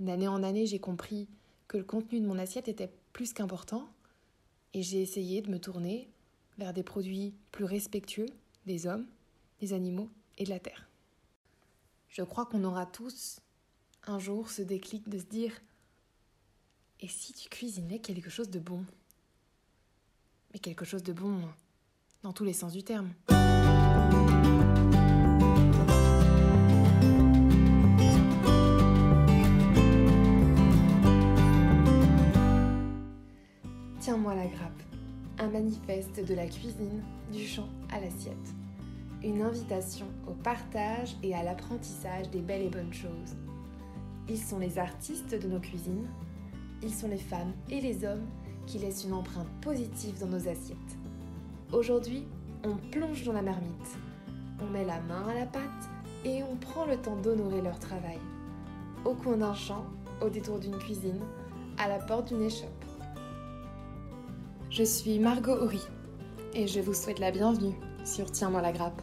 D'année en année, j'ai compris que le contenu de mon assiette était plus qu'important et j'ai essayé de me tourner vers des produits plus respectueux des hommes, des animaux et de la terre. Je crois qu'on aura tous un jour ce déclic de se dire et si tu cuisinais quelque chose de bon? Mais quelque chose de bon dans tous les sens du terme. Tiens-moi la grappe, un manifeste de la cuisine, du champ à l'assiette. Une invitation au partage et à l'apprentissage des belles et bonnes choses. Ils sont les artistes de nos cuisines, ils sont les femmes et les hommes qui laissent une empreinte positive dans nos assiettes. Aujourd'hui, on plonge dans la marmite, on met la main à la pâte et on prend le temps d'honorer leur travail. Au coin d'un champ, au détour d'une cuisine, à la porte d'une échoppe. Je suis Margot Horry et je vous souhaite la bienvenue sur Tiens-moi la grappe.